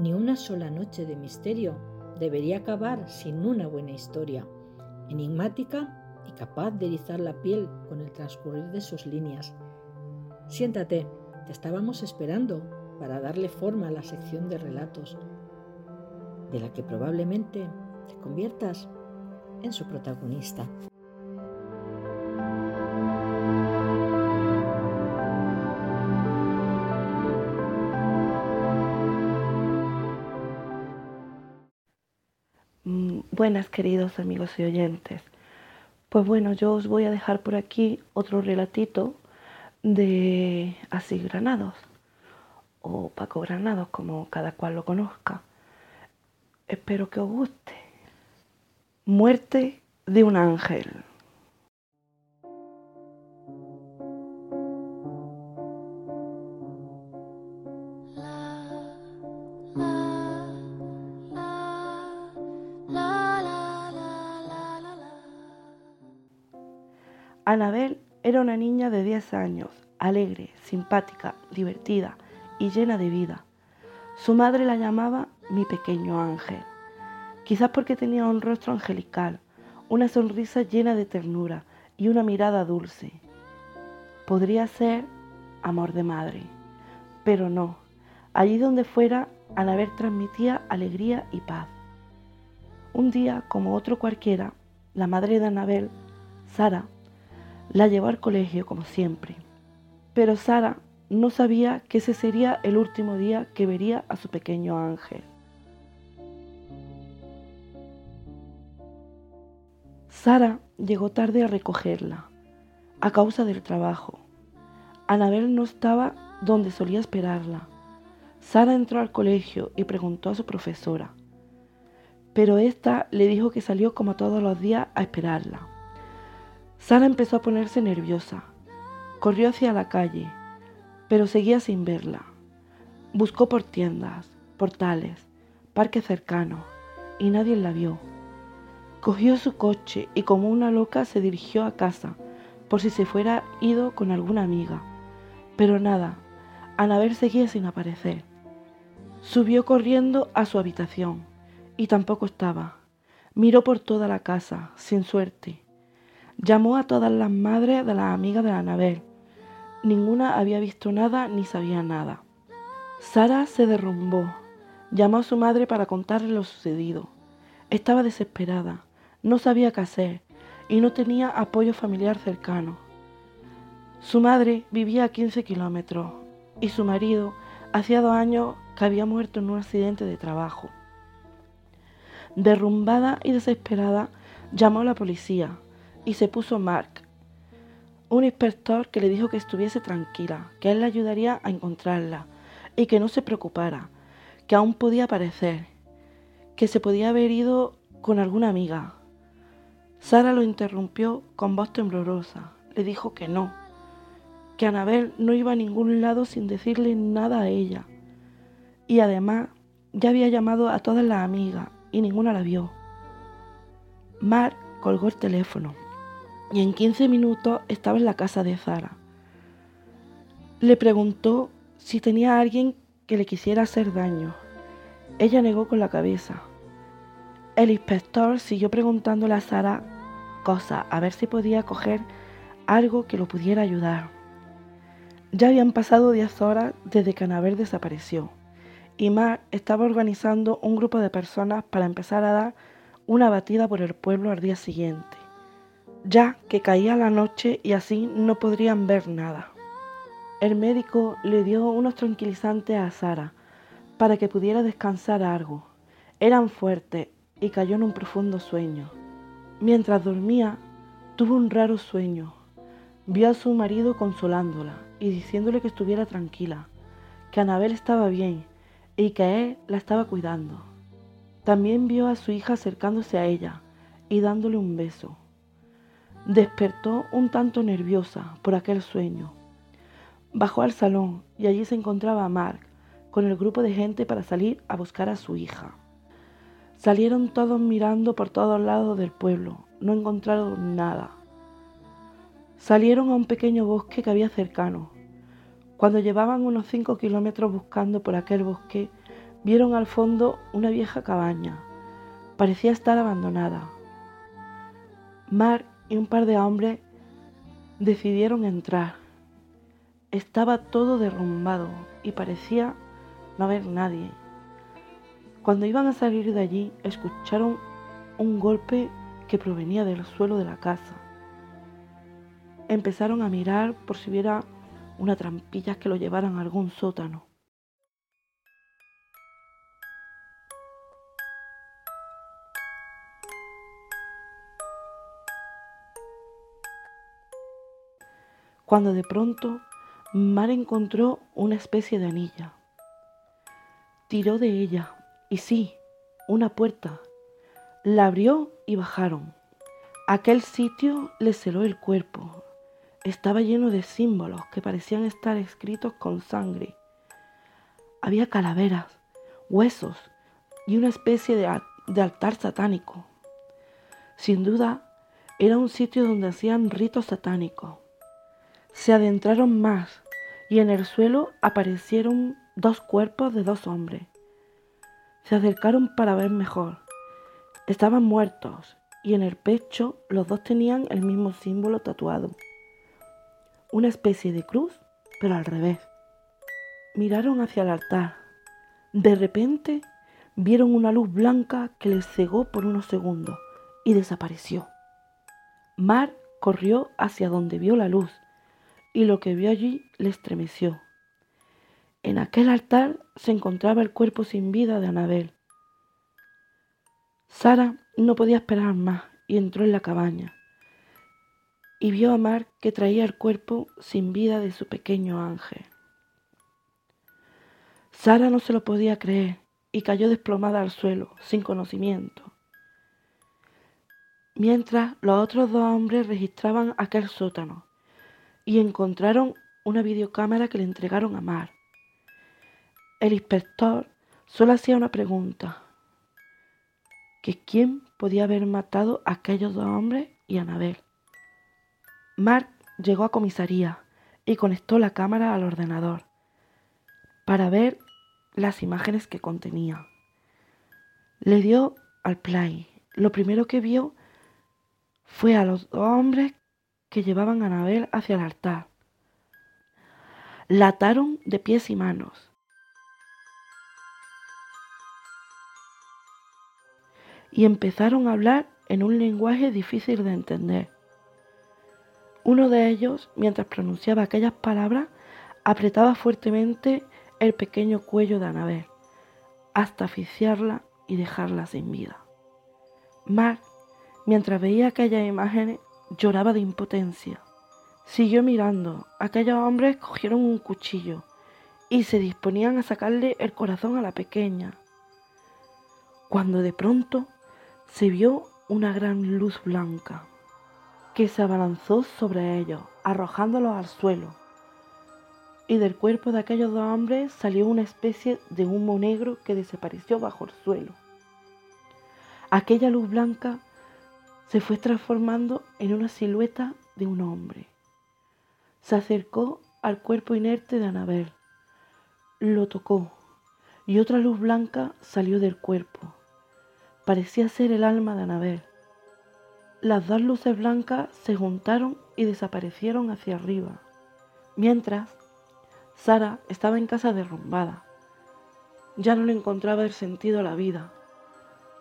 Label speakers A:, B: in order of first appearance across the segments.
A: Ni una sola noche de misterio debería acabar sin una buena historia, enigmática y capaz de erizar la piel con el transcurrir de sus líneas. Siéntate, te estábamos esperando para darle forma a la sección de relatos, de la que probablemente te conviertas en su protagonista.
B: Buenas queridos amigos y oyentes. Pues bueno, yo os voy a dejar por aquí otro relatito de Así Granados o Paco Granados, como cada cual lo conozca. Espero que os guste. Muerte de un ángel. Anabel era una niña de 10 años, alegre, simpática, divertida y llena de vida. Su madre la llamaba mi pequeño ángel, quizás porque tenía un rostro angelical, una sonrisa llena de ternura y una mirada dulce. Podría ser amor de madre, pero no. Allí donde fuera, Anabel transmitía alegría y paz. Un día, como otro cualquiera, la madre de Anabel, Sara, la llevó al colegio como siempre. Pero Sara no sabía que ese sería el último día que vería a su pequeño ángel. Sara llegó tarde a recogerla, a causa del trabajo. Anabel no estaba donde solía esperarla. Sara entró al colegio y preguntó a su profesora, pero ésta le dijo que salió como todos los días a esperarla. Sara empezó a ponerse nerviosa. Corrió hacia la calle, pero seguía sin verla. Buscó por tiendas, portales, parques cercanos, y nadie la vio. Cogió su coche y como una loca se dirigió a casa, por si se fuera ido con alguna amiga. Pero nada, Anabel seguía sin aparecer. Subió corriendo a su habitación, y tampoco estaba. Miró por toda la casa, sin suerte. Llamó a todas las madres de las amigas de Anabel. Ninguna había visto nada ni sabía nada. Sara se derrumbó. Llamó a su madre para contarle lo sucedido. Estaba desesperada, no sabía qué hacer y no tenía apoyo familiar cercano. Su madre vivía a 15 kilómetros y su marido hacía dos años que había muerto en un accidente de trabajo. Derrumbada y desesperada, llamó a la policía y se puso Mark, un inspector que le dijo que estuviese tranquila, que él le ayudaría a encontrarla y que no se preocupara, que aún podía aparecer, que se podía haber ido con alguna amiga. Sara lo interrumpió con voz temblorosa. Le dijo que no, que Anabel no iba a ningún lado sin decirle nada a ella. Y además ya había llamado a todas las amigas y ninguna la vio. Mark colgó el teléfono y en 15 minutos estaba en la casa de Zara. Le preguntó si tenía a alguien que le quisiera hacer daño. Ella negó con la cabeza. El inspector siguió preguntándole a Sara cosas, a ver si podía coger algo que lo pudiera ayudar. Ya habían pasado 10 horas desde que Anabel desapareció y Mar estaba organizando un grupo de personas para empezar a dar una batida por el pueblo al día siguiente ya que caía la noche y así no podrían ver nada. El médico le dio unos tranquilizantes a Sara para que pudiera descansar algo. Eran fuertes y cayó en un profundo sueño. Mientras dormía, tuvo un raro sueño. Vio a su marido consolándola y diciéndole que estuviera tranquila, que Anabel estaba bien y que él la estaba cuidando. También vio a su hija acercándose a ella y dándole un beso. Despertó un tanto nerviosa por aquel sueño. Bajó al salón y allí se encontraba Mark con el grupo de gente para salir a buscar a su hija. Salieron todos mirando por todos lados del pueblo. No encontraron nada. Salieron a un pequeño bosque que había cercano. Cuando llevaban unos cinco kilómetros buscando por aquel bosque, vieron al fondo una vieja cabaña. Parecía estar abandonada. Mark y un par de hombres decidieron entrar. Estaba todo derrumbado y parecía no haber nadie. Cuando iban a salir de allí, escucharon un golpe que provenía del suelo de la casa. Empezaron a mirar por si hubiera una trampilla que lo llevaran a algún sótano. Cuando de pronto Mar encontró una especie de anilla. Tiró de ella y sí, una puerta. La abrió y bajaron. Aquel sitio le celó el cuerpo. Estaba lleno de símbolos que parecían estar escritos con sangre. Había calaveras, huesos y una especie de, de altar satánico. Sin duda, era un sitio donde hacían ritos satánicos. Se adentraron más y en el suelo aparecieron dos cuerpos de dos hombres. Se acercaron para ver mejor. Estaban muertos y en el pecho los dos tenían el mismo símbolo tatuado. Una especie de cruz, pero al revés. Miraron hacia el altar. De repente vieron una luz blanca que les cegó por unos segundos y desapareció. Mar corrió hacia donde vio la luz y lo que vio allí le estremeció. En aquel altar se encontraba el cuerpo sin vida de Anabel. Sara no podía esperar más y entró en la cabaña y vio a Mar que traía el cuerpo sin vida de su pequeño ángel. Sara no se lo podía creer y cayó desplomada al suelo, sin conocimiento. Mientras los otros dos hombres registraban aquel sótano, y encontraron una videocámara que le entregaron a Mar. El inspector solo hacía una pregunta, que quién podía haber matado a aquellos dos hombres y a Anabel. Mark llegó a comisaría y conectó la cámara al ordenador para ver las imágenes que contenía. Le dio al play. Lo primero que vio fue a los dos hombres que llevaban a Anabel hacia el altar. La ataron de pies y manos. Y empezaron a hablar en un lenguaje difícil de entender. Uno de ellos, mientras pronunciaba aquellas palabras, apretaba fuertemente el pequeño cuello de Anabel, hasta asfixiarla y dejarla sin vida. Mark, mientras veía aquellas imágenes, Lloraba de impotencia. Siguió mirando. Aquellos hombres cogieron un cuchillo y se disponían a sacarle el corazón a la pequeña. Cuando de pronto se vio una gran luz blanca que se abalanzó sobre ellos, arrojándolos al suelo. Y del cuerpo de aquellos dos hombres salió una especie de humo negro que desapareció bajo el suelo. Aquella luz blanca se fue transformando en una silueta de un hombre. Se acercó al cuerpo inerte de Anabel, lo tocó y otra luz blanca salió del cuerpo. Parecía ser el alma de Anabel. Las dos luces blancas se juntaron y desaparecieron hacia arriba, mientras Sara estaba en casa derrumbada. Ya no le encontraba el sentido a la vida.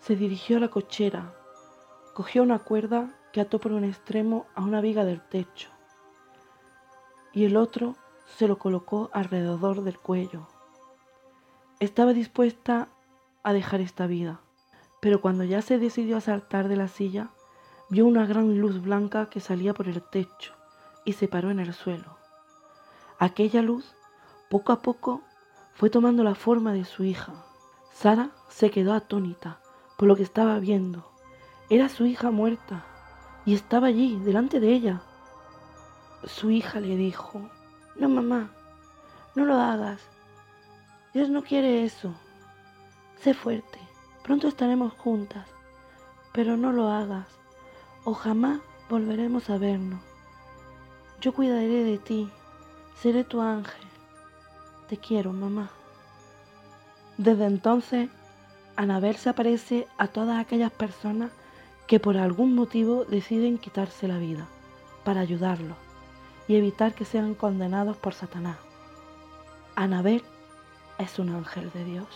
B: Se dirigió a la cochera, Cogió una cuerda que ató por un extremo a una viga del techo y el otro se lo colocó alrededor del cuello. Estaba dispuesta a dejar esta vida, pero cuando ya se decidió a saltar de la silla, vio una gran luz blanca que salía por el techo y se paró en el suelo. Aquella luz, poco a poco, fue tomando la forma de su hija. Sara se quedó atónita por lo que estaba viendo era su hija muerta y estaba allí, delante de ella. Su hija le dijo, no mamá, no lo hagas. Dios no quiere eso. Sé fuerte, pronto estaremos juntas, pero no lo hagas o jamás volveremos a vernos. Yo cuidaré de ti, seré tu ángel. Te quiero, mamá. Desde entonces, Anabel se aparece a todas aquellas personas que por algún motivo deciden quitarse la vida para ayudarlos y evitar que sean condenados por Satanás. Anabel es un ángel de Dios.